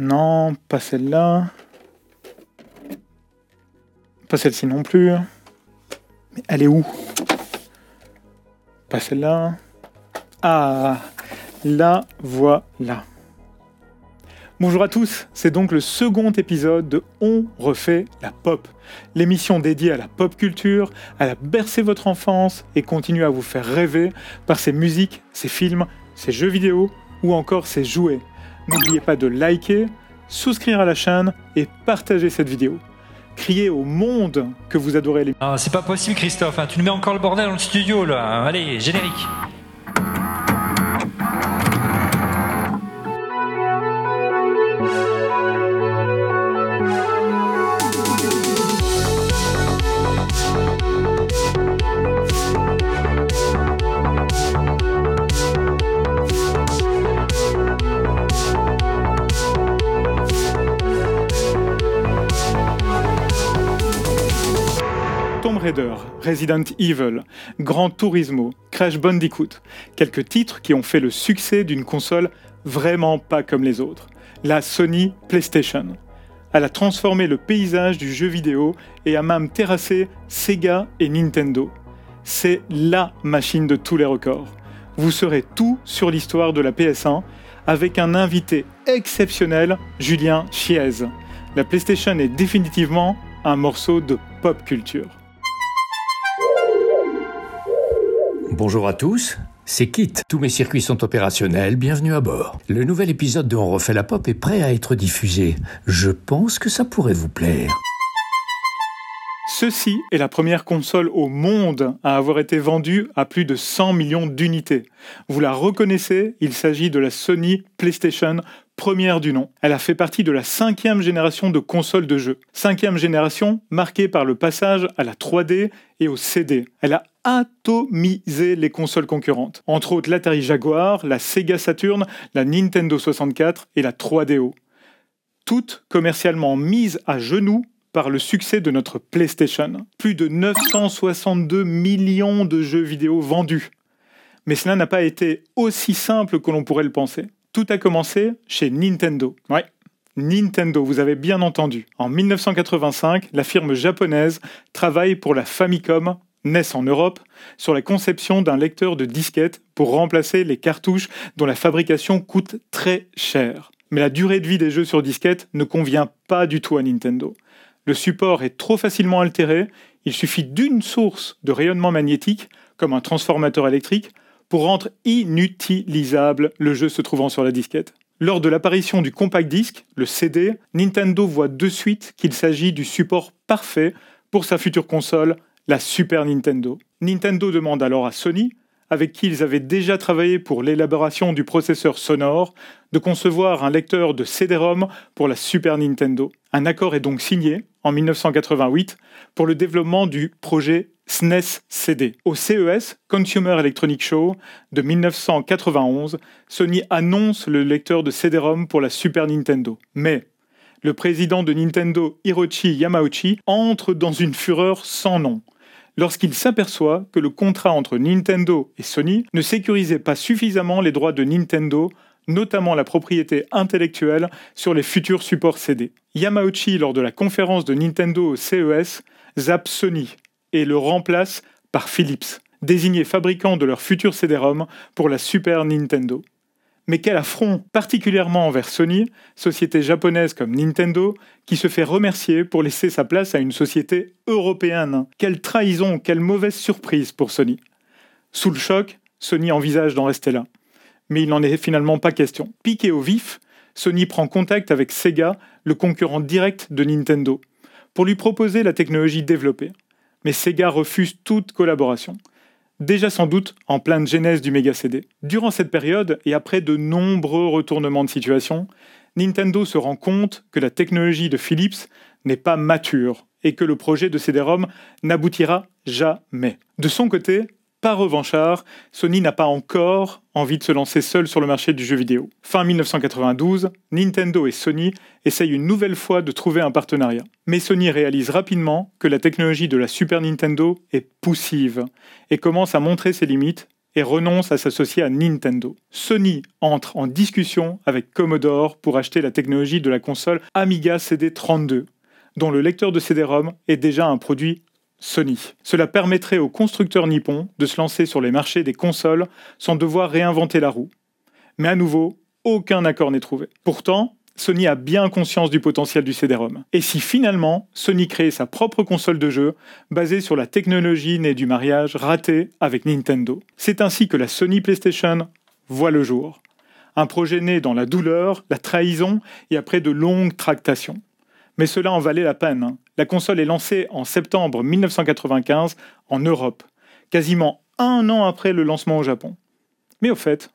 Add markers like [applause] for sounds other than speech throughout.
Non, pas celle-là. Pas celle-ci non plus. Mais elle est où? Pas celle-là. Ah, la voilà. Bonjour à tous, c'est donc le second épisode de On refait la pop, l'émission dédiée à la pop culture, à la bercer votre enfance et continue à vous faire rêver par ses musiques, ses films, ses jeux vidéo ou encore ses jouets. N'oubliez pas de liker, souscrire à la chaîne et partager cette vidéo. Criez au monde que vous adorez les... Ah, c'est pas possible Christophe, hein. tu nous mets encore le bordel dans le studio là. Allez, générique. Tomb Raider, Resident Evil, Gran Turismo, Crash Bandicoot, quelques titres qui ont fait le succès d'une console vraiment pas comme les autres, la Sony PlayStation. Elle a transformé le paysage du jeu vidéo et a même terrassé Sega et Nintendo. C'est LA machine de tous les records. Vous saurez tout sur l'histoire de la PS1 avec un invité exceptionnel, Julien Chiez. La PlayStation est définitivement un morceau de pop culture. Bonjour à tous, c'est Kit. Tous mes circuits sont opérationnels, bienvenue à bord. Le nouvel épisode de On refait la pop est prêt à être diffusé. Je pense que ça pourrait vous plaire. Ceci est la première console au monde à avoir été vendue à plus de 100 millions d'unités. Vous la reconnaissez, il s'agit de la Sony PlayStation première du nom. Elle a fait partie de la cinquième génération de consoles de jeux. Cinquième génération marquée par le passage à la 3D et au CD. Elle a atomisé les consoles concurrentes. Entre autres l'Atari Jaguar, la Sega Saturn, la Nintendo 64 et la 3DO. Toutes commercialement mises à genoux par le succès de notre PlayStation. Plus de 962 millions de jeux vidéo vendus. Mais cela n'a pas été aussi simple que l'on pourrait le penser. Tout a commencé chez Nintendo. Ouais, Nintendo, vous avez bien entendu. En 1985, la firme japonaise travaille pour la Famicom, NES en Europe, sur la conception d'un lecteur de disquettes pour remplacer les cartouches dont la fabrication coûte très cher. Mais la durée de vie des jeux sur disquette ne convient pas du tout à Nintendo. Le support est trop facilement altéré, il suffit d'une source de rayonnement magnétique, comme un transformateur électrique, pour rendre inutilisable le jeu se trouvant sur la disquette. Lors de l'apparition du compact disc, le CD, Nintendo voit de suite qu'il s'agit du support parfait pour sa future console, la Super Nintendo. Nintendo demande alors à Sony, avec qui ils avaient déjà travaillé pour l'élaboration du processeur sonore, de concevoir un lecteur de CD-ROM pour la Super Nintendo. Un accord est donc signé en 1988 pour le développement du projet SNES CD. Au CES, Consumer Electronic Show de 1991, Sony annonce le lecteur de CD-ROM pour la Super Nintendo. Mais le président de Nintendo, Hiroshi Yamauchi, entre dans une fureur sans nom lorsqu'il s'aperçoit que le contrat entre Nintendo et Sony ne sécurisait pas suffisamment les droits de Nintendo notamment la propriété intellectuelle sur les futurs supports CD. Yamauchi, lors de la conférence de Nintendo au CES, zappe Sony et le remplace par Philips, désigné fabricant de leur futur CD-ROM pour la Super Nintendo. Mais quel affront, particulièrement envers Sony, société japonaise comme Nintendo, qui se fait remercier pour laisser sa place à une société européenne. Quelle trahison, quelle mauvaise surprise pour Sony. Sous le choc, Sony envisage d'en rester là. Mais il n'en est finalement pas question. Piqué au vif, Sony prend contact avec Sega, le concurrent direct de Nintendo, pour lui proposer la technologie développée. Mais Sega refuse toute collaboration déjà sans doute en pleine genèse du Mega CD. Durant cette période, et après de nombreux retournements de situation, Nintendo se rend compte que la technologie de Philips n'est pas mature et que le projet de CD-ROM n'aboutira jamais. De son côté, pas revanchard, Sony n'a pas encore envie de se lancer seul sur le marché du jeu vidéo. Fin 1992, Nintendo et Sony essayent une nouvelle fois de trouver un partenariat. Mais Sony réalise rapidement que la technologie de la Super Nintendo est poussive et commence à montrer ses limites, et renonce à s'associer à Nintendo. Sony entre en discussion avec Commodore pour acheter la technologie de la console Amiga CD32, dont le lecteur de CD-ROM est déjà un produit Sony. Cela permettrait aux constructeurs nippons de se lancer sur les marchés des consoles sans devoir réinventer la roue. Mais à nouveau, aucun accord n'est trouvé. Pourtant, Sony a bien conscience du potentiel du CD-ROM. Et si finalement Sony crée sa propre console de jeu basée sur la technologie née du mariage raté avec Nintendo C'est ainsi que la Sony PlayStation voit le jour. Un projet né dans la douleur, la trahison et après de longues tractations. Mais cela en valait la peine. La console est lancée en septembre 1995 en Europe, quasiment un an après le lancement au Japon. Mais au fait,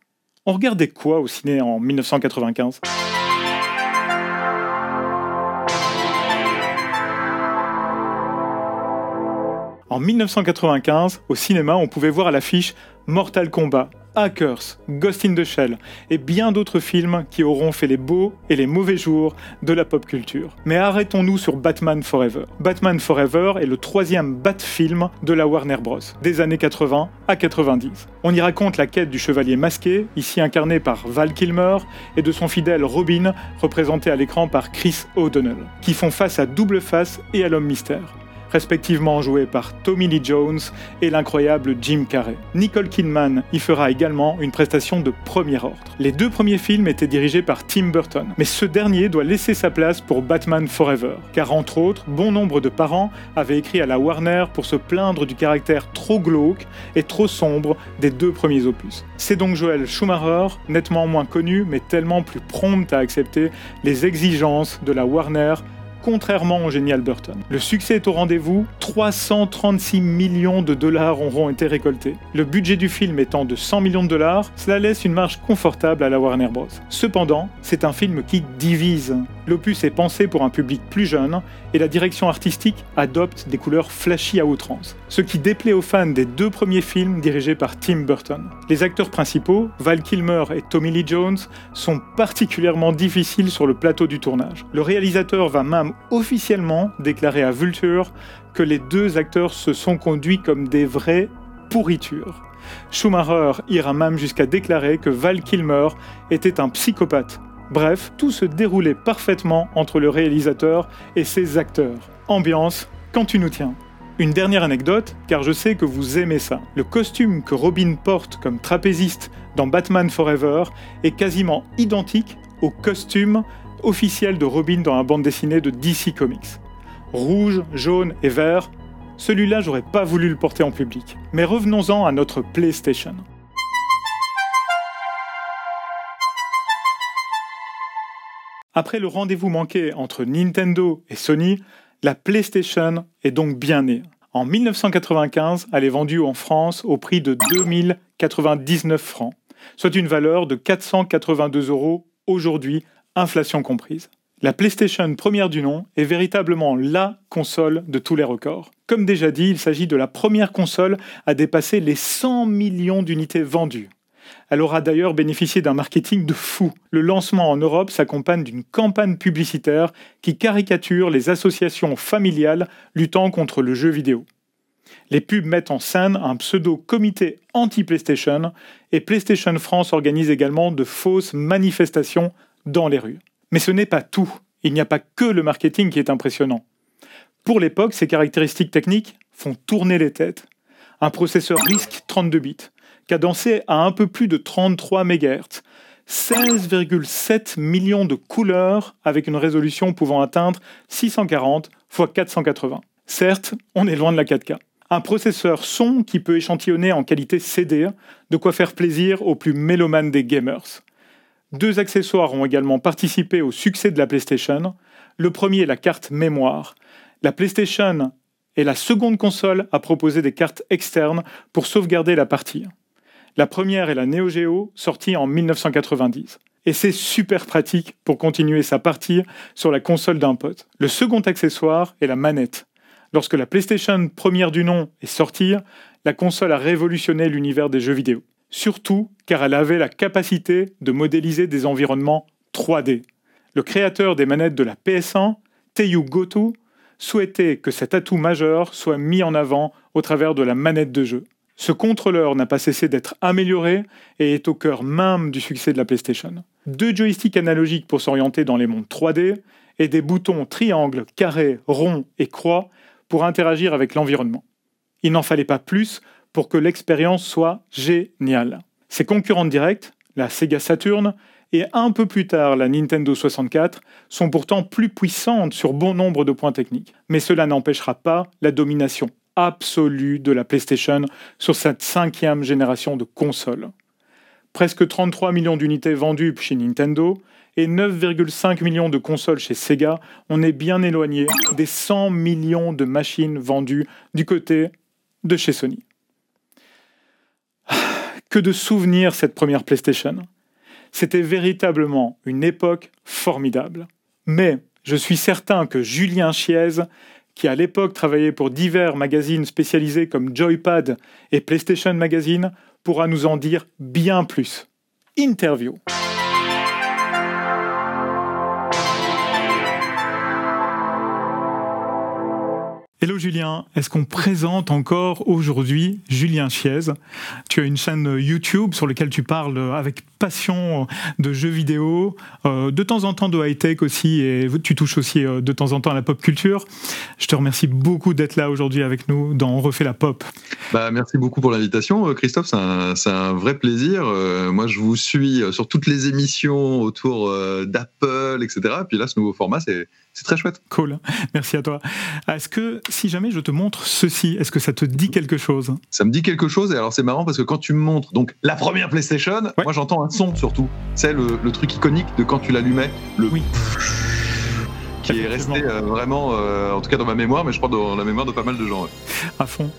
on regardait quoi au ciné en 1995 En 1995, au cinéma, on pouvait voir à l'affiche Mortal Kombat, Hackers, Ghost in the Shell et bien d'autres films qui auront fait les beaux et les mauvais jours de la pop culture. Mais arrêtons-nous sur Batman Forever. Batman Forever est le troisième Bat-film de la Warner Bros. des années 80 à 90. On y raconte la quête du chevalier masqué, ici incarné par Val Kilmer, et de son fidèle Robin, représenté à l'écran par Chris O'Donnell, qui font face à Double Face et à l'Homme Mystère respectivement joués par Tommy Lee Jones et l'incroyable Jim Carrey. Nicole Kidman y fera également une prestation de premier ordre. Les deux premiers films étaient dirigés par Tim Burton, mais ce dernier doit laisser sa place pour Batman Forever, car entre autres, bon nombre de parents avaient écrit à la Warner pour se plaindre du caractère trop glauque et trop sombre des deux premiers opus. C'est donc Joel Schumacher, nettement moins connu, mais tellement plus prompt à accepter les exigences de la Warner contrairement au génial Burton. Le succès est au rendez-vous, 336 millions de dollars auront été récoltés. Le budget du film étant de 100 millions de dollars, cela laisse une marge confortable à la Warner Bros. Cependant, c'est un film qui divise. L'opus est pensé pour un public plus jeune et la direction artistique adopte des couleurs flashy à outrance, ce qui déplaît aux fans des deux premiers films dirigés par Tim Burton. Les acteurs principaux, Val Kilmer et Tommy Lee Jones, sont particulièrement difficiles sur le plateau du tournage. Le réalisateur va même officiellement déclarer à Vulture que les deux acteurs se sont conduits comme des vraies pourritures. Schumacher ira même jusqu'à déclarer que Val Kilmer était un psychopathe Bref, tout se déroulait parfaitement entre le réalisateur et ses acteurs. Ambiance, quand tu nous tiens. Une dernière anecdote, car je sais que vous aimez ça. Le costume que Robin porte comme trapéziste dans Batman Forever est quasiment identique au costume officiel de Robin dans la bande dessinée de DC Comics. Rouge, jaune et vert, celui-là j'aurais pas voulu le porter en public. Mais revenons-en à notre PlayStation. Après le rendez-vous manqué entre Nintendo et Sony, la PlayStation est donc bien née. En 1995, elle est vendue en France au prix de 2099 francs, soit une valeur de 482 euros aujourd'hui, inflation comprise. La PlayStation première du nom est véritablement LA console de tous les records. Comme déjà dit, il s'agit de la première console à dépasser les 100 millions d'unités vendues. Elle aura d'ailleurs bénéficié d'un marketing de fou. Le lancement en Europe s'accompagne d'une campagne publicitaire qui caricature les associations familiales luttant contre le jeu vidéo. Les pubs mettent en scène un pseudo-comité anti-PlayStation et PlayStation France organise également de fausses manifestations dans les rues. Mais ce n'est pas tout. Il n'y a pas que le marketing qui est impressionnant. Pour l'époque, ces caractéristiques techniques font tourner les têtes. Un processeur RISC 32 bits, cadencé à un peu plus de 33 MHz, 16,7 millions de couleurs avec une résolution pouvant atteindre 640 x 480. Certes, on est loin de la 4K. Un processeur son qui peut échantillonner en qualité CD, de quoi faire plaisir aux plus mélomanes des gamers. Deux accessoires ont également participé au succès de la PlayStation. Le premier est la carte mémoire. La PlayStation est la seconde console à proposer des cartes externes pour sauvegarder la partie. La première est la Neo Geo, sortie en 1990. Et c'est super pratique pour continuer sa partie sur la console d'un pote. Le second accessoire est la manette. Lorsque la PlayStation première du nom est sortie, la console a révolutionné l'univers des jeux vidéo. Surtout car elle avait la capacité de modéliser des environnements 3D. Le créateur des manettes de la PS1, Teiyu Goto, souhaitait que cet atout majeur soit mis en avant au travers de la manette de jeu. Ce contrôleur n'a pas cessé d'être amélioré et est au cœur même du succès de la PlayStation. Deux joysticks analogiques pour s'orienter dans les mondes 3D et des boutons triangle, carré, rond et croix pour interagir avec l'environnement. Il n'en fallait pas plus pour que l'expérience soit géniale. Ses concurrentes directes, la Sega Saturn et un peu plus tard la Nintendo 64, sont pourtant plus puissantes sur bon nombre de points techniques. Mais cela n'empêchera pas la domination absolue de la PlayStation sur cette cinquième génération de consoles. Presque 33 millions d'unités vendues chez Nintendo et 9,5 millions de consoles chez Sega, on est bien éloigné des 100 millions de machines vendues du côté de chez Sony. Que de souvenirs cette première PlayStation. C'était véritablement une époque formidable. Mais je suis certain que Julien Chiez qui à l'époque travaillait pour divers magazines spécialisés comme Joypad et PlayStation Magazine, pourra nous en dire bien plus. Interview. Hello Julien, est-ce qu'on présente encore aujourd'hui Julien Chiez? Tu as une chaîne YouTube sur laquelle tu parles avec passion de jeux vidéo, euh, de temps en temps de high-tech aussi, et tu touches aussi euh, de temps en temps à la pop culture. Je te remercie beaucoup d'être là aujourd'hui avec nous dans On refait la pop. Bah, merci beaucoup pour l'invitation, euh, Christophe, c'est un, un, vrai plaisir. moi, je vous suis sur toutes les émissions autour d'Apple, etc. Et puis là, ce nouveau format, c'est c'est très chouette. Cool. Merci à toi. Est-ce que si jamais je te montre ceci, est-ce que ça te dit quelque chose? Ça me dit quelque chose. Et alors c'est marrant parce que quand tu me montres donc la première PlayStation, moi j'entends un son surtout. C'est le, le, truc iconique de quand tu l'allumais. Le oui qui est resté euh, vraiment, euh, en tout cas dans ma mémoire, mais je crois dans la mémoire de pas mal de gens. À fond.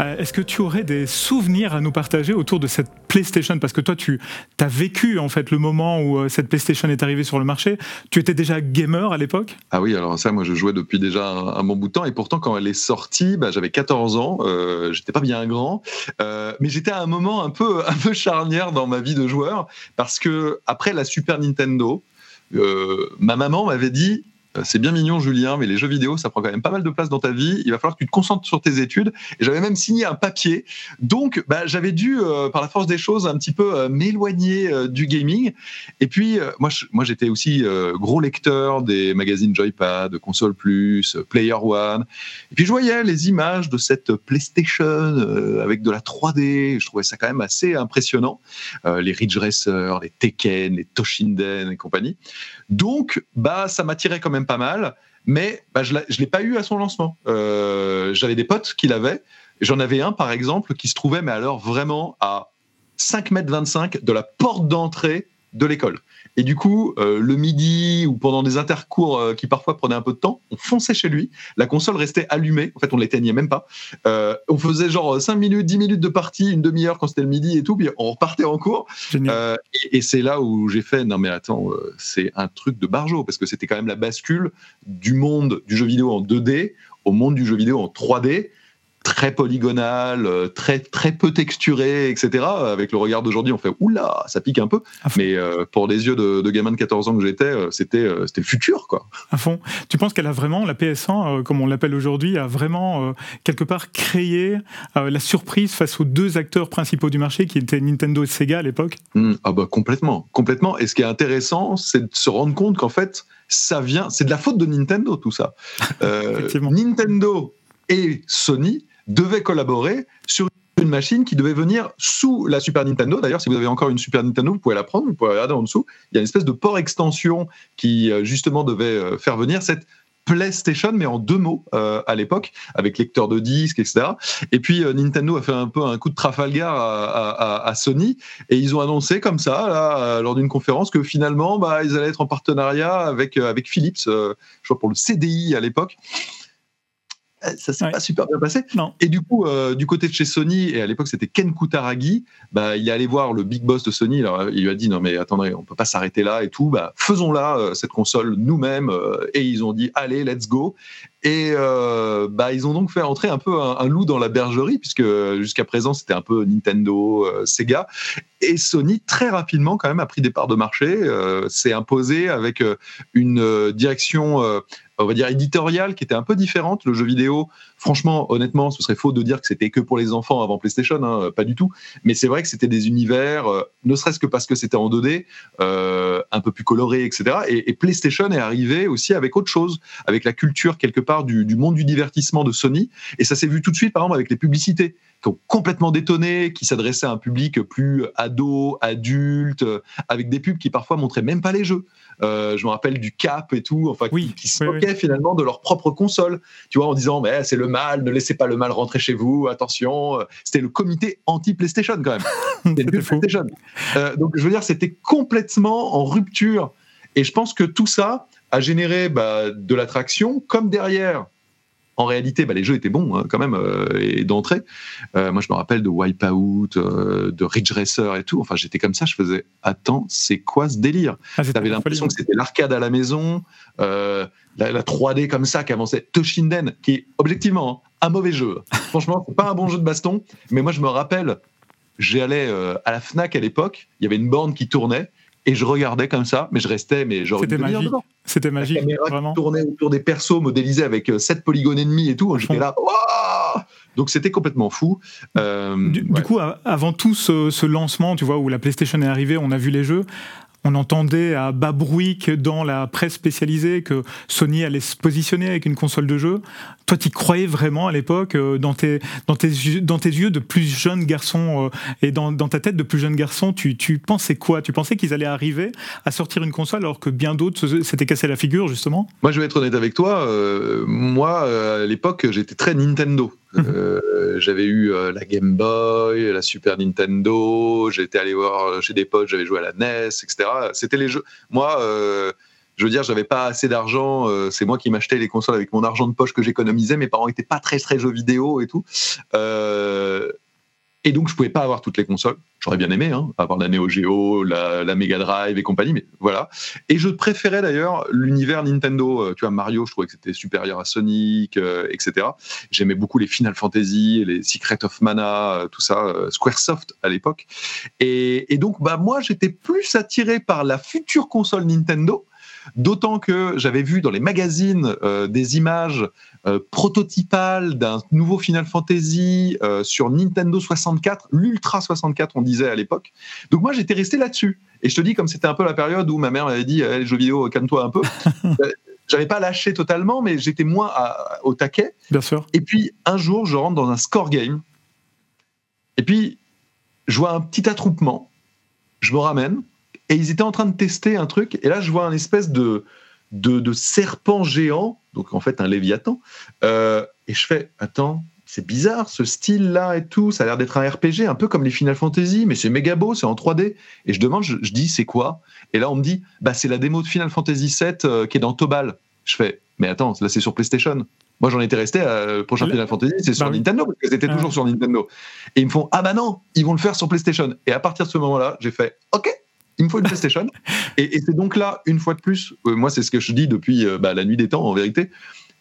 Euh, est-ce que tu aurais des souvenirs à nous partager autour de cette PlayStation? Parce que toi, tu as vécu en fait le moment où cette PlayStation est arrivée sur le marché. Tu étais déjà gamer à l'époque? Ah oui, alors ça, moi, je jouais depuis déjà un, bon bout de temps. Et pourtant, quand elle est sortie, bah, j'avais 14 ans. Euh, j'étais pas bien grand, euh, mais j'étais à un moment un peu, un peu charnière dans ma vie de joueur parce que après la Super Nintendo, ma maman m'avait dit c'est bien mignon, Julien, mais les jeux vidéo, ça prend quand même pas mal de place dans ta vie. Il va falloir que tu te concentres sur tes études. Et j'avais même signé un papier. Donc, bah, j'avais dû, euh, par la force des choses, un petit peu euh, m'éloigner du gaming. Et puis, moi, moi, j'étais aussi gros lecteur des magazines Joypad, Console Plus, Player One. Et puis, je voyais les images de cette PlayStation avec de la 3D. Je trouvais ça quand même assez impressionnant. les Ridge Racer, les Tekken, les Toshinden et compagnie. Donc, bah, ça m'attirait quand même pas mal, mais bah, je ne l'ai pas eu à son lancement. Euh, j'avais des potes qui l'avaient. J'en avais un, par exemple, qui se trouvait, mais alors vraiment à 5 mètres 25 de la porte d'entrée de l'école. Et du coup, euh, le midi ou pendant des intercours euh, qui parfois prenaient un peu de temps, on fonçait chez lui. La console restait allumée. En fait, on l'éteignait même pas. Euh, on faisait genre 5 minutes, 10 minutes de partie, une demi-heure quand c'était le midi et tout. Puis on repartait en cours. et, et c'est là où j'ai fait non mais attends, c'est un truc de barjo parce que c'était quand même la bascule du monde du jeu vidéo en 2D au monde du jeu vidéo en 3D très polygonal, euh, très très peu texturé, etc. Avec le regard d'aujourd'hui, on fait oula, ça pique un peu. Mais euh, pour les yeux de, de, gamin de 14 ans que j'étais, euh, c'était c'était le futur, quoi. À fond. Tu penses qu'elle a vraiment la PS1, comme on l'appelle aujourd'hui, a vraiment quelque part créé la surprise face aux deux acteurs principaux du marché, qui étaient Nintendo et Sega à l'époque? Mmh. Ah bah complètement, complètement. Et ce qui est intéressant, c'est de se rendre compte qu'en fait, ça vient, c'est de la faute de Nintendo tout ça. [laughs] Nintendo et Sony devaient collaborer sur une machine qui devait venir sous la Super Nintendo. D'ailleurs, si vous avez encore une Super Nintendo, vous pouvez la prendre, vous pouvez regarder en dessous. Il y a une espèce de port extension qui euh, justement devait euh, faire venir cette PlayStation, mais en deux mots euh, à l'époque, avec lecteur de disques, etc. Et puis Nintendo a fait un peu un coup de Trafalgar à, Sony, et ils ont annoncé comme ça, lors d'une conférence, que finalement, bah, ils allaient être en partenariat avec, avec Philips, je crois pour le CDI à l'époque. Euh, ça s'est pas super bien passé. Et du coup, euh, du côté de chez Sony, et à l'époque c'était Ken Kutaragi, bah, il est allé voir le big boss de Sony, alors, il lui a dit non mais attendez, on peut pas s'arrêter là et tout, bah, faisons là euh, cette console nous-mêmes, et ils ont dit allez, let's go. Et euh, bah, ils ont donc fait entrer un peu un, loup dans la bergerie, puisque jusqu'à présent, c'était un peu Nintendo, euh, Sega. Et Sony, très rapidement, quand même, a pris des parts de marché, euh, s'est imposé avec une direction on va dire éditoriale qui était un peu différente. Le jeu vidéo, franchement, honnêtement, ce serait faux de dire que c'était que pour les enfants avant PlayStation, hein, pas du tout. Mais c'est vrai que c'était des univers, euh, ne serait-ce que parce que c'était en 2D, euh, un peu plus coloré, etc. Et, PlayStation est arrivé aussi avec autre chose, avec la culture quelque part du, du monde du divertissement de Sony. Et ça s'est vu tout de suite, par exemple, avec les publicités qui ont complètement détonné, qui s'adressaient à un public plus ado, adulte, avec des pubs qui parfois montraient même pas les jeux. Euh, je me rappelle du Cap et tout, enfin, qui, se moquaient finalement de leur propre console, tu vois, en disant, mais c'est le mal, ne laissez pas le mal rentrer chez vous, attention. C'était le comité anti-PlayStation quand même. [laughs] C'était PlayStation. Euh, donc, je veux dire, c'était complètement en rupture. Et je pense que tout ça a généré bah, de l'attraction, comme derrière, en réalité, bah, les jeux étaient bons hein, quand même euh, et d'entrée. Euh, moi, je me rappelle de Wipeout, euh, de Ridge Racer et tout. Enfin, j'étais comme ça, je faisais attends, c'est quoi ce délire? Ah, T'avais l'impression que c'était l'arcade à la maison, la, 3D comme ça qui avançait. Toshinden, qui est objectivement hein, un mauvais jeu. Franchement, c'est pas un bon jeu de baston, mais moi, je me rappelle, j'allais à la Fnac à l'époque, il y avait une borne qui tournait et je regardais comme ça, mais je restais, mais genre. C'était magique. C'était magique. La vraiment. tournait autour des persos modélisés avec 7 euh, polygones et demi et tout. J'étais là, donc c'était complètement fou. Euh, du, coup, avant tout ce, ce, lancement, tu vois, où la PlayStation est arrivée, on a vu les jeux on entendait à bas bruit que dans la presse spécialisée que Sony allait se positionner avec une console de jeu. Toi, tu croyais vraiment à l'époque euh, dans tes, dans, tes, dans tes yeux de plus jeunes garçons euh, et dans, ta tête de plus jeunes garçons, tu, tu pensais quoi? Tu pensais qu'ils allaient arriver à sortir une console alors que bien d'autres s'étaient cassé la figure, justement? Moi, je vais être honnête avec toi. Euh, moi, à l'époque, j'étais très Nintendo. [laughs] Euh, j'avais eu euh, la Game Boy, la Super Nintendo, j'étais allé voir chez des potes, j'avais joué à la NES, etc. C'était les jeux. Moi, euh, je veux dire, j'avais pas assez d'argent. c'est moi qui m'achetais les consoles avec mon argent de poche que j'économisais. Mes parents étaient pas très très jeux vidéo et tout. Et donc, je pouvais pas avoir toutes les consoles. J'aurais bien aimé hein, avoir la Neo Geo, la, la, Mega Drive et compagnie, mais voilà. Et je préférais d'ailleurs l'univers Nintendo. Euh, tu vois, Mario, je trouvais que c'était supérieur à Sonic, euh, etc. J'aimais beaucoup les Final Fantasy, les Secret of Mana, euh, tout ça, Squaresoft à l'époque. Et, et, donc, bah, moi, j'étais plus attiré par la future console Nintendo D'autant que j'avais vu dans les magazines euh, des images euh, prototypales d'un nouveau Final Fantasy euh, sur Nintendo 64, l'Ultra 64 on disait à l'époque. Donc moi j'étais resté là-dessus. Et je te dis, comme c'était un peu la période où ma mère m'avait dit, eh, les jeux vidéo, calme-toi un peu. [laughs] J'avais pas lâché totalement, mais j'étais moins au taquet. Bien sûr. Et puis un jour, je rentre dans un score game. Et puis, je vois un petit attroupement. Je me ramène et ils étaient en train de tester un truc, et là je vois un espèce de, de, serpent géant, donc en fait un léviathan, euh, et je fais, attends, c'est bizarre ce style-là et tout, ça a l'air d'être un RPG, un peu comme les Final Fantasy, mais c'est méga beau, c'est en 3D. Et je demande, je, dis, c'est quoi? Et là on me dit, bah c'est la démo de Final Fantasy VII euh, qui est dans Tobal. Je fais, mais attends, là c'est sur PlayStation. Moi, j'en étais resté à le prochain Final Fantasy, c'est sur bah Nintendo, parce que c'était ah. toujours sur Nintendo. Et ils me font, ah bah non, ils vont le faire sur PlayStation. Et à partir de ce moment-là, j'ai fait, ok, il me faut une PlayStation. et, c'est donc là, une fois de plus, euh, moi, c'est ce que je dis depuis euh, bah, la nuit des temps, en vérité.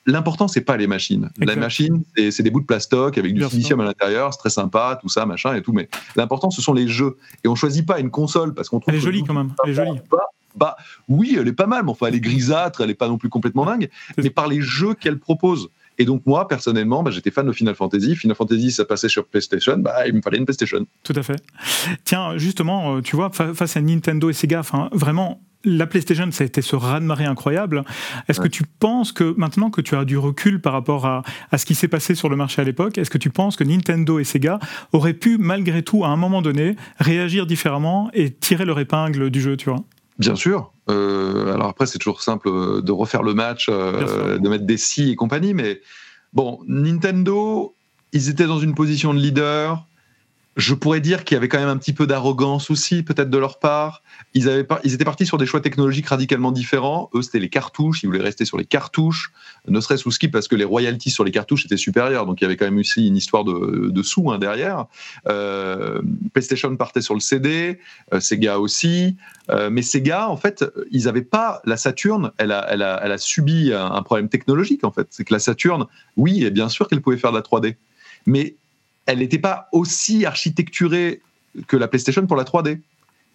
L'important, c'est pas les machines. La machine, c'est des bouts de plastoc avec du silicium à l'intérieur, c'est très sympa, tout ça, machin et tout. Mais l'important, ce sont les jeux. Et on choisit pas une console parce qu'on trouve. Elle est jolie quand même. Elle est jolie. Bah, oui, elle est pas mal, mais enfin, elle est grisâtre, elle est pas non plus complètement dingue. Mais par les jeux qu'elle propose. Et donc moi, personnellement, bah, j'étais fan de Final Fantasy. Final Fantasy, ça passait sur PlayStation, bah, il me fallait une PlayStation. Tout à fait. Tiens, justement, euh, tu vois, face à Nintendo et Sega, vraiment, la PlayStation, ça a été ce raz-de-marée incroyable. Est-ce que tu penses que maintenant que tu as du recul par rapport à, à ce qui s'est passé sur le marché à l'époque, est-ce que tu penses que Nintendo et Sega auraient pu, malgré tout, à un moment donné, réagir différemment et tirer leur épingle du jeu, tu vois? Bien sûr. Euh, alors après, c'est toujours simple euh, de refaire le match, euh, de mettre des si et compagnie, mais bon, Nintendo, ils étaient dans une position de leader. Je pourrais dire qu'il y avait quand même un petit peu d'arrogance aussi, peut-être de leur part. Ils, avaient ils étaient partis sur des choix technologiques radicalement différents. Eux, c'était les cartouches. Ils voulaient rester sur les cartouches, ne serait-ce sous skip parce que les royalties sur les cartouches étaient supérieures. Donc, il y avait quand même aussi une histoire de, sous hein, derrière. Euh, PlayStation partait sur le CD, euh, Sega aussi. Euh, mais Sega, en fait, ils n'avaient pas la Saturn. Elle a, elle a, elle a subi un, problème technologique, en fait. C'est que la Saturn, oui, et bien sûr qu'elle pouvait faire de la 3D. Mais elle n'était pas aussi architecturée que la PlayStation pour la 3D.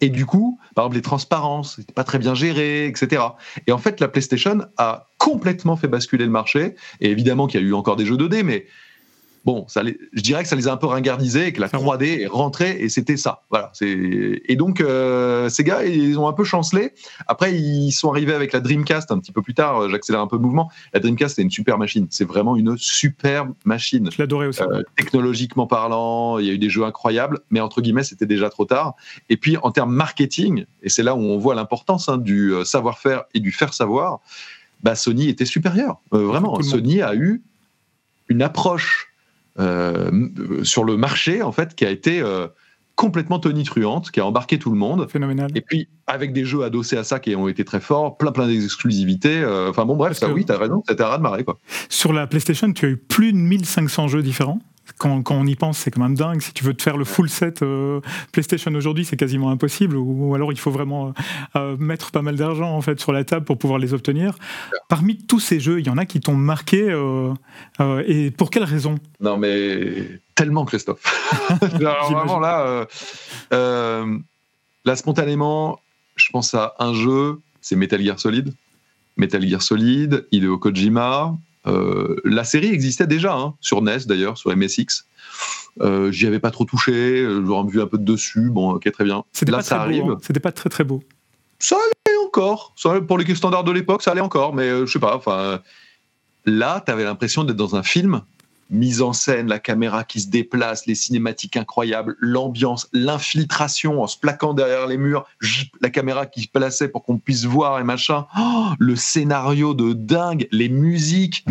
Et du coup, par exemple, les transparences n'étaient pas très bien gérées, etc. Et en fait, la PlayStation a complètement fait basculer le marché. Et évidemment qu'il y a eu encore des jeux 2D, mais bon, ça je dirais que ça les a un peu ringardisés et que la 3D est rentrée et c'était ça. Voilà. Et donc, euh, ces gars, ils ont un peu chancelé. Après, ils sont arrivés avec la Dreamcast un petit peu plus tard. J'accélère un peu le mouvement. La Dreamcast, c'est une super machine. C'est vraiment une super machine. Je l'adorais aussi. Euh, technologiquement parlant, il y a eu des jeux incroyables, mais entre guillemets, c'était déjà trop tard. Et puis, en termes marketing, et c'est là où on voit l'importance hein, du euh, savoir-faire et du faire savoir, bah, Sony était supérieur. vraiment, Sony a eu une approche sur le marché, en fait, qui a été euh, complètement tonitruante, qui a embarqué tout le monde. Phénoménal. Et puis, avec des jeux adossés à ça qui ont été très forts, plein plein d'exclusivité euh, Enfin bon, bref, ça, oui, t'as raison, c'était un raz de marée, quoi. Sur la PlayStation, tu as eu plus de 1500 jeux différents quand, on y pense, c'est quand même dingue. Si tu veux te faire le full set euh, PlayStation aujourd'hui, c'est quasiment impossible. Ou, alors il faut vraiment euh, euh, mettre pas mal d'argent en fait sur la table pour pouvoir les obtenir. Parmi tous ces jeux, il y en a qui t'ont marqué. et pour quelle raison? Non, mais tellement, Christophe. [laughs] vraiment là, là spontanément, je pense à un jeu, c'est Metal Gear Solid. Metal Gear Solid, Hideo Kojima, euh, la série existait déjà, hein, sur NES d'ailleurs, sur MSX. Euh, J'y avais pas trop touché, j'aurais vu un peu de dessus, bon, ok, très bien. Là, ça arrive. Hein. C'était pas très très beau. Ça allait encore. Ça, pour les standards de l'époque, ça allait encore, mais euh, je sais pas. Enfin, là, tu avais l'impression d'être dans un film mise en scène, la caméra qui se déplace, les cinématiques incroyables, l'ambiance, l'infiltration en se plaquant derrière les murs, la caméra qui se plaçait pour qu'on puisse voir et machin, oh, le scénario de dingue, les musiques.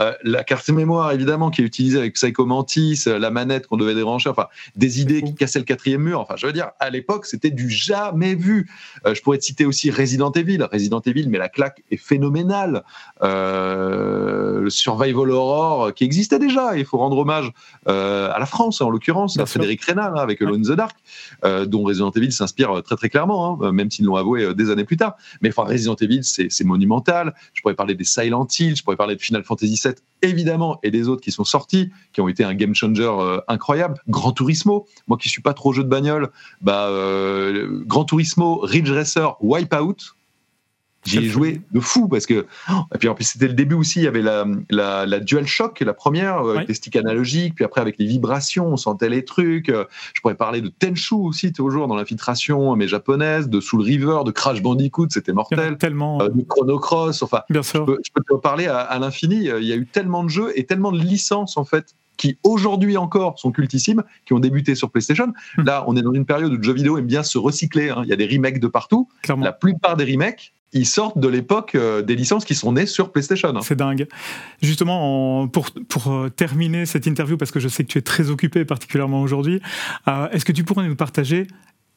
Euh, la carte mémoire, évidemment, qui est utilisée avec Psycho Mantis, euh, la manette qu'on devait déranger, enfin, des idées qui cassaient le quatrième mur. Enfin, je veux dire, à l'époque, c'était du jamais vu. Euh, je pourrais te citer aussi Resident Evil. Resident Evil, mais la claque est phénoménale. le Survival Horror, qui existait déjà, il faut rendre hommage à la France, en l'occurrence, à Frédéric Rénal, hein, avec Alone in the Dark, dont Resident Evil s'inspire très, très clairement, hein, même s'ils l'ont avoué des années plus tard. Mais enfin, Resident Evil, c'est monumental. Je pourrais parler des Silent Hill, je pourrais parler de Final Fantasy VII évidemment, et des autres qui sont sortis, qui ont été un game changer euh, incroyable. Gran Turismo, moi qui suis pas trop jeu de bagnole, bah, euh, Gran Turismo, Ridge Racer, Wipeout, J'y ai joué de fou parce que et puis en plus c'était le début aussi il y avait la, la, la DualShock la première euh, avec les sticks analogiques puis après avec les vibrations on sentait les trucs euh, je pourrais parler de Tenchu aussi toujours dans l'infiltration mais japonaise de Soul River de Crash Bandicoot c'était mortel. tellement. Euh, de Chrono Cross enfin Bien sûr. Je, peux, te parler à, l'infini il y a eu tellement de jeux et tellement de licences en fait qui aujourd'hui encore sont cultissimes, qui ont débuté sur PlayStation. Hmm. Là, on est dans une période où le jeu vidéo aime bien se recycler. Hein. Il y a des remakes de partout. La plupart des remakes, ils sortent de l'époque euh, des licences qui sont nées sur PlayStation. C'est dingue. Justement, pour, pour euh, terminer cette interview, parce que je sais que tu es très occupé, particulièrement aujourd'hui, euh, est-ce que tu pourrais nous partager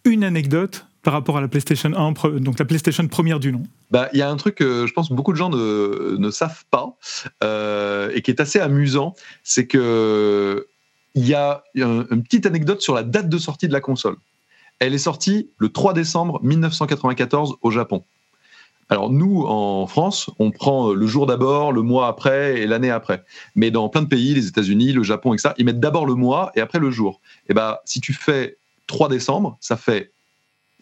une anecdote par rapport à la PlayStation 1, donc la PlayStation première du nom bah, Il y a un truc que je pense beaucoup de gens ne, savent pas et qui est assez amusant, c'est que il y a une petite anecdote sur la date de sortie de la console. Elle est sortie le 3 décembre 1994 au Japon. Alors nous, en France, on prend le jour d'abord, le mois après et l'année après. Mais dans plein de pays, les États-Unis, le Japon, etc., ils mettent d'abord le mois et après le jour. Et eh ben, si tu fais 3 décembre, ça fait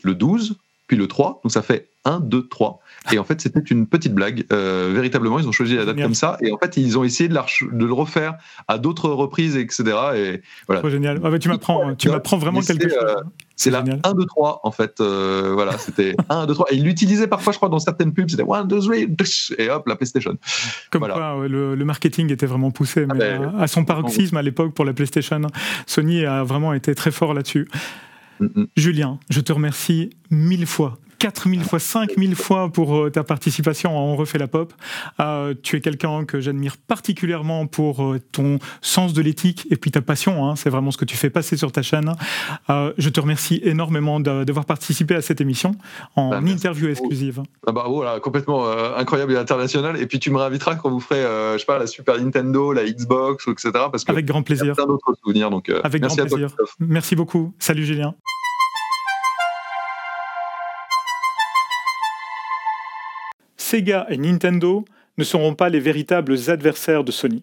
le 12, puis le 3, donc ça fait 1, 2, 3. Et en fait, c'était une petite blague. Euh, véritablement, ils ont choisi la date comme ça. Et en fait, ils ont essayé de, de le refaire à d'autres reprises, etc. Et voilà. génial. Ah bah, tu m'apprends, tu m'apprends vraiment quelque chose. Euh, c'est la 1, 2, 3, en fait. Euh, voilà, c'était 1, 2, 3. Et il l'utilisait parfois, je crois, dans certaines pubs. C'était 1, 2, 3, et hop, la PlayStation. Comme quoi, le, marketing était vraiment poussé. Ah mais ben, à son paroxysme à l'époque pour la PlayStation, Sony a vraiment été très fort là-dessus. Mm, mm. Julien, je te remercie mille fois 4000 fois, 5000 fois pour euh, ta participation à On refait la pop. Euh, tu es quelqu'un que j'admire particulièrement pour euh, ton sens de l'éthique et puis ta passion. Hein. c'est vraiment ce que tu fais passer sur ta chaîne. je te remercie énormément d'avoir participé à cette émission en bah, interview exclusive. Ah bah voilà, complètement incroyable et international. Et puis tu me réinviteras quand vous ferez, je sais pas, la Super Nintendo, la Xbox, etc. Parce que Avec grand plaisir. Y a plein d'autres souvenirs. Donc, Avec merci grand plaisir. merci beaucoup. Salut Julien. Sega et Nintendo ne seront pas les véritables adversaires de Sony.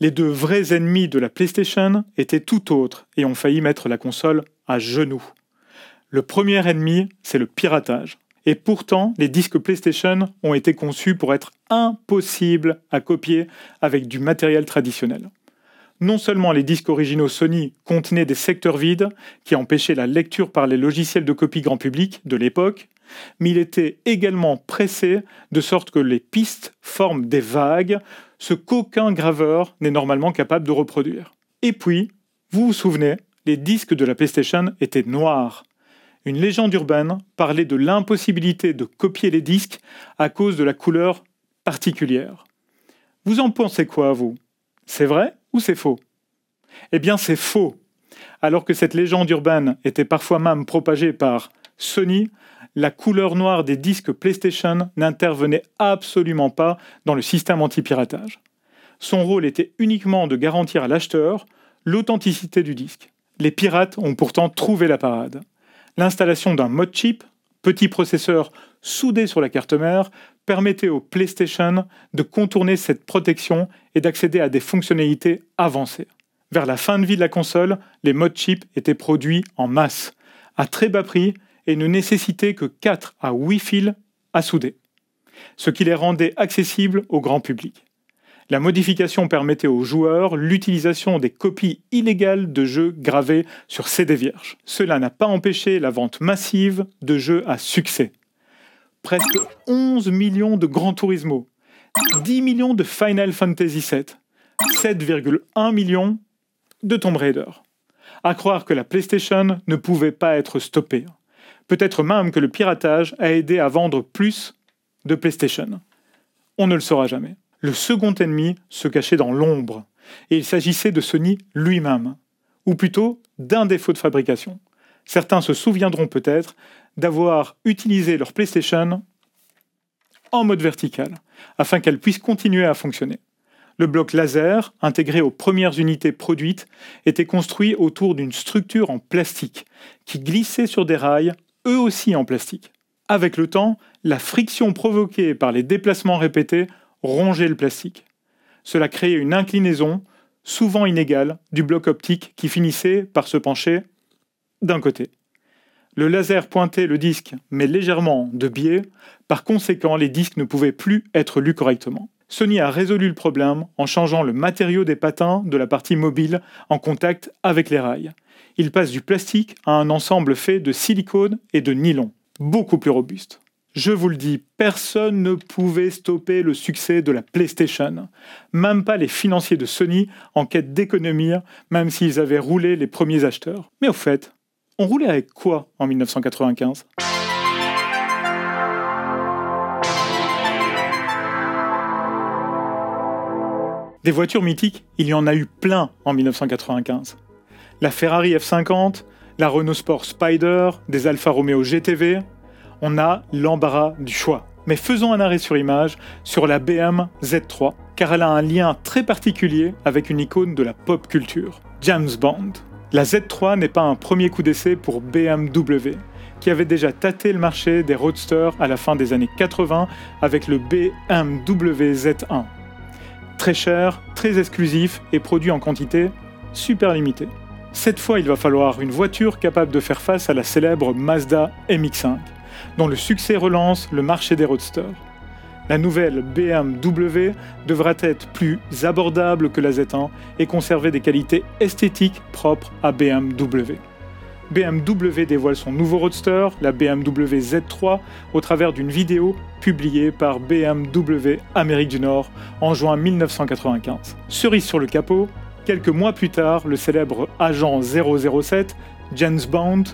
Les deux vrais ennemis de la PlayStation étaient tout autres et ont failli mettre la console à genoux. Le premier ennemi, c'est le piratage. Et pourtant, les disques PlayStation ont été conçus pour être impossibles à copier avec du matériel traditionnel. Non seulement les disques originaux Sony contenaient des secteurs vides qui empêchaient la lecture par les logiciels de copie grand public de l'époque, mais il était également pressé de sorte que les pistes forment des vagues, ce qu'aucun graveur n'est normalement capable de reproduire. Et puis, vous vous souvenez, les disques de la PlayStation étaient noirs. Une légende urbaine parlait de l'impossibilité de copier les disques à cause de la couleur particulière. Vous en pensez quoi, vous? C'est vrai? Ou c'est faux? Eh bien, c'est faux. Alors que cette légende urbaine était parfois même propagée par Sony, la couleur noire des disques PlayStation n'intervenait absolument pas dans le système anti-piratage. Son rôle était uniquement de garantir à l'acheteur l'authenticité du disque. Les pirates ont pourtant trouvé la parade. L'installation d'un mod chip, petit processeur soudé sur la carte mère, permettait au PlayStation de contourner cette protection et d'accéder à des fonctionnalités avancées. Vers la fin de vie de la console, les mod chips étaient produits en masse, à très bas prix et ne nécessitaient que 4 à 8 fils à souder, ce qui les rendait accessibles au grand public. La modification permettait aux joueurs l'utilisation des copies illégales de jeux gravés sur CD vierges. Cela n'a pas empêché la vente massive de jeux à succès. Presque 11 millions de Gran Turismo, 10 millions de Final Fantasy VII, 7,1 millions de Tomb Raider. À croire que la PlayStation ne pouvait pas être stoppée. Peut-être même que le piratage a aidé à vendre plus de PlayStation. On ne le saura jamais. Le second ennemi se cachait dans l'ombre, et il s'agissait de Sony lui-même, ou plutôt d'un défaut de fabrication. Certains se souviendront peut-être d'avoir utilisé leur PlayStation en mode vertical, afin qu'elle puisse continuer à fonctionner. Le bloc laser, intégré aux premières unités produites, était construit autour d'une structure en plastique qui glissait sur des rails eux aussi en plastique. Avec le temps, la friction provoquée par les déplacements répétés rongeait le plastique. Cela créait une inclinaison, souvent inégale, du bloc optique qui finissait par se pencher d'un côté. Le laser pointait le disque, mais légèrement de biais, par conséquent les disques ne pouvaient plus être lus correctement. Sony a résolu le problème en changeant le matériau des patins de la partie mobile en contact avec les rails il passe du plastique à un ensemble fait de silicone et de nylon, beaucoup plus robuste. Je vous le dis, personne ne pouvait stopper le succès de la PlayStation, même pas les financiers de Sony en quête d'économie, même s'ils avaient roulé les premiers acheteurs. Mais au fait, on roulait avec quoi en 1995 Des voitures mythiques, il y en a eu plein en 1995 la Ferrari F50, la Renault Sport Spider, des Alfa Romeo GTV, on a l'embarras du choix. Mais faisons un arrêt sur image sur la BM Z3, car elle a un lien très particulier avec une icône de la pop culture, James Bond. La Z3 n'est pas un premier coup d'essai pour BMW, qui avait déjà tâté le marché des roadsters à la fin des années 80 avec le BMW Z1. Très cher, très exclusif et produit en quantité super limitée. Cette fois, il va falloir une voiture capable de faire face à la célèbre Mazda MX5, dont le succès relance le marché des roadsters. La nouvelle BMW devra être plus abordable que la Z1 et conserver des qualités esthétiques propres à BMW. BMW dévoile son nouveau roadster, la BMW Z3, au travers d'une vidéo publiée par BMW Amérique du Nord en juin 1995. Cerise sur le capot, Quelques mois plus tard, le célèbre agent 007, James Bond,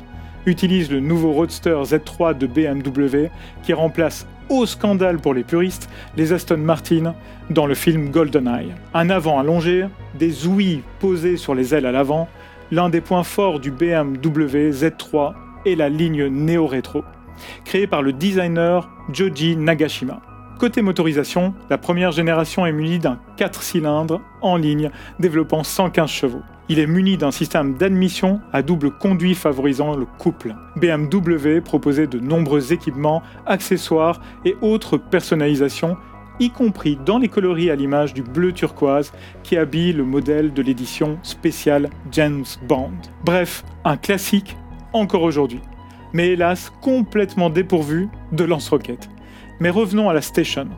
utilise le nouveau Roadster Z3 de BMW qui remplace au scandale pour les puristes les Aston Martin dans le film GoldenEye. Un avant allongé, des ouïes posées sur les ailes à l'avant, l'un des points forts du BMW Z3 est la ligne néo-rétro, créée par le designer Joji Nagashima. Côté motorisation, la première génération est munie d'un 4 cylindres en ligne développant 115 chevaux. Il est muni d'un système d'admission à double conduit favorisant le couple. BMW proposait de nombreux équipements, accessoires et autres personnalisations, y compris dans les coloris à l'image du bleu turquoise qui habille le modèle de l'édition spéciale James Bond. Bref, un classique encore aujourd'hui, mais hélas complètement dépourvu de lance-roquettes. Mais revenons à la station,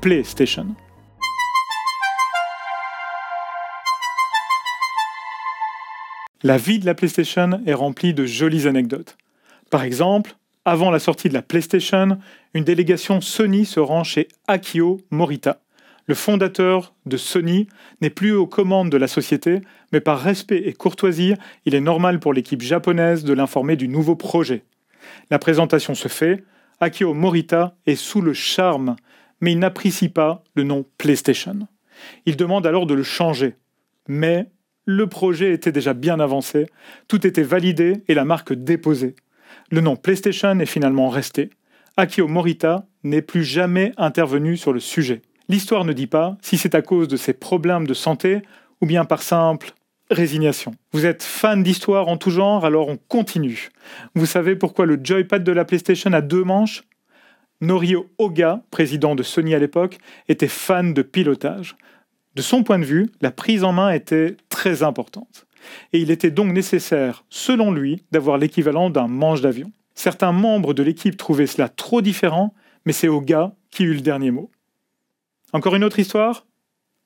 PlayStation. La vie de la PlayStation est remplie de jolies anecdotes. Par exemple, avant la sortie de la PlayStation, une délégation Sony se rend chez Akio Morita. Le fondateur de Sony n'est plus aux commandes de la société, mais par respect et courtoisie, il est normal pour l'équipe japonaise de l'informer du nouveau projet. La présentation se fait, Akio Morita est sous le charme, mais il n'apprécie pas le nom PlayStation. Il demande alors de le changer. Mais le projet était déjà bien avancé, tout était validé et la marque déposée. Le nom PlayStation est finalement resté. Akio Morita n'est plus jamais intervenu sur le sujet. L'histoire ne dit pas si c'est à cause de ses problèmes de santé ou bien par simple résignation. Vous êtes fan d'histoire en tout genre, alors on continue. Vous savez pourquoi le joypad de la PlayStation a deux manches? Norio Oga, président de Sony à l'époque, était fan de pilotage. De son point de vue, la prise en main était très importante. Et il était donc nécessaire, selon lui, d'avoir l'équivalent d'un manche d'avion. Certains membres de l'équipe trouvaient cela trop différent, mais c'est Oga qui eut le dernier mot. Encore une autre histoire?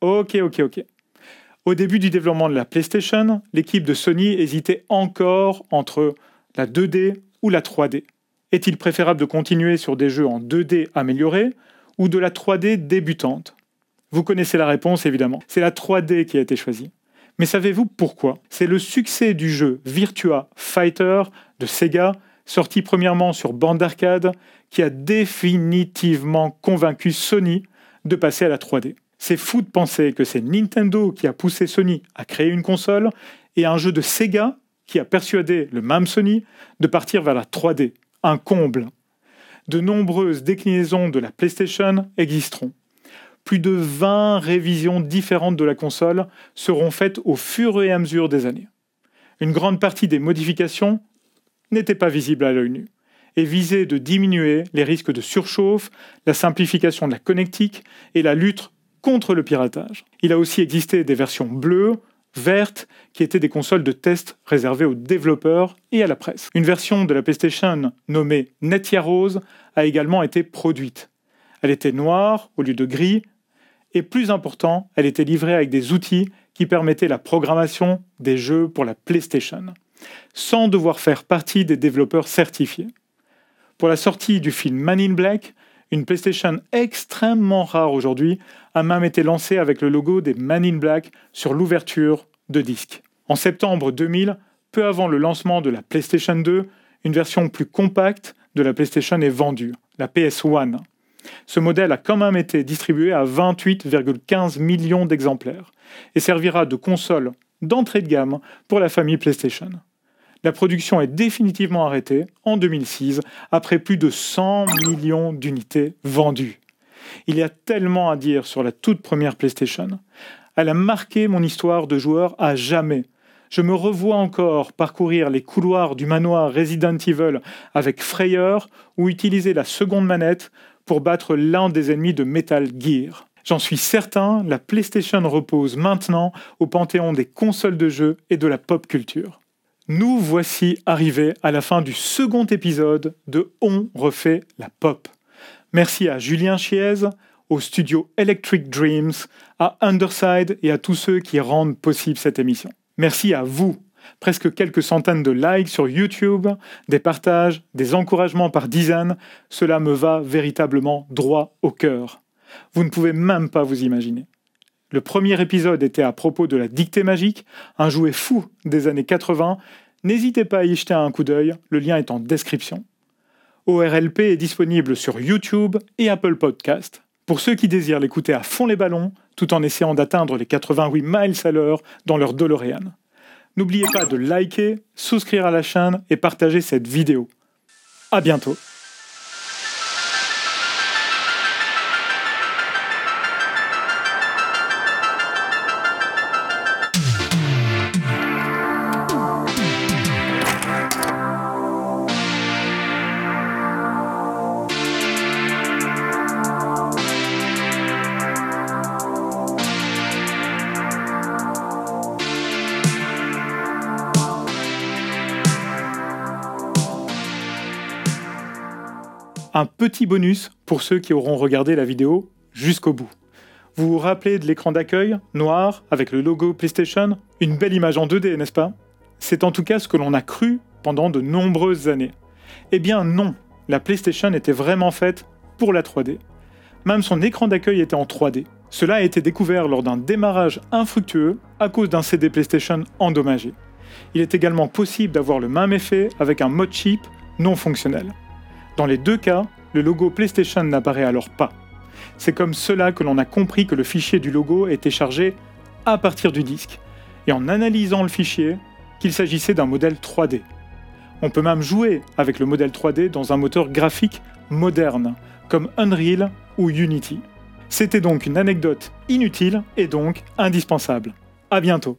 Ok, ok, ok. Au début du développement de la PlayStation, l'équipe de Sony hésitait encore entre la 2D ou la 3D. Est-il préférable de continuer sur des jeux en 2D améliorés ou de la 3D débutante? Vous connaissez la réponse évidemment. C'est la 3D qui a été choisie. Mais savez-vous pourquoi? C'est le succès du jeu Virtua Fighter de Sega, sorti premièrement sur bande d'arcade, qui a définitivement convaincu Sony de passer à la 3D. C'est fou de penser que c'est Nintendo qui a poussé Sony à créer une console et un jeu de Sega qui a persuadé le même Sony de partir vers la 3D. Un comble. De nombreuses déclinaisons de la PlayStation existeront plus de 20 révisions différentes de la console seront faites au fur et à mesure des années. Une grande partie des modifications n'était pas visible à l'œil nu et visait de diminuer les risques de surchauffe, la simplification de la connectique et la lutte contre le piratage. Il a aussi existé des versions bleues, vertes, qui étaient des consoles de test réservées aux développeurs et à la presse. Une version de la PlayStation nommée Netia Rose a également été produite. Elle était noire au lieu de gris, et plus important, elle était livrée avec des outils qui permettaient la programmation des jeux pour la PlayStation, sans devoir faire partie des développeurs certifiés. Pour la sortie du film Man in Black, une PlayStation extrêmement rare aujourd'hui a même été lancée avec le logo des Man in Black sur l'ouverture de disque. En septembre 2000, peu avant le lancement de la PlayStation 2, une version plus compacte de la PlayStation est vendue, la PS1. Ce modèle a quand même été distribué à 28,15 millions d'exemplaires et servira de console d'entrée de gamme pour la famille PlayStation. La production est définitivement arrêtée en 2006 après plus de 100 millions d'unités vendues. Il y a tellement à dire sur la toute première PlayStation. Elle a marqué mon histoire de joueur à jamais. Je me revois encore parcourir les couloirs du manoir Resident Evil avec frayeur ou utiliser la seconde manette pour battre l'un des ennemis de Metal Gear. J'en suis certain, la PlayStation repose maintenant au panthéon des consoles de jeux et de la pop culture. Nous voici arrivés à la fin du second épisode de On refait la pop. Merci à Julien Chiez, au studio Electric Dreams, à Underside et à tous ceux qui rendent possible cette émission. Merci à vous presque quelques centaines de likes sur YouTube, des partages, des encouragements par dizaines, cela me va véritablement droit au cœur. Vous ne pouvez même pas vous imaginer. Le premier épisode était à propos de la dictée magique, un jouet fou des années 80, N'hésitez pas à y jeter un coup d'œil, le lien est en description. ORLP est disponible sur YouTube et Apple Podcast. Pour ceux qui désirent l'écouter à fond les ballons, tout en essayant d'atteindre les 88 miles à l'heure dans leur DeLorean. N'oubliez pas de liker, souscrire à la chaîne et partager cette vidéo. A bientôt un petit bonus pour ceux qui auront regardé la vidéo jusqu'au bout. Vous vous rappelez de l'écran d'accueil, noir, avec le logo PlayStation? Une belle image en 2D, n'est-ce pas? C'est en tout cas ce que l'on a cru pendant de nombreuses années. Eh bien non, la PlayStation était vraiment faite pour la 3D. Même son écran d'accueil était en 3D. Cela a été découvert lors d'un démarrage infructueux à cause d'un CD PlayStation endommagé. Il est également possible d'avoir le même effet avec un mode chip non fonctionnel. Dans les deux cas, le logo PlayStation n'apparaît alors pas. C'est comme cela que l'on a compris que le fichier du logo était chargé à partir du disque, et en analysant le fichier, qu'il s'agissait d'un modèle 3D. On peut même jouer avec le modèle 3D dans un moteur graphique moderne, comme Unreal ou Unity. C'était donc une anecdote inutile et donc indispensable. A bientôt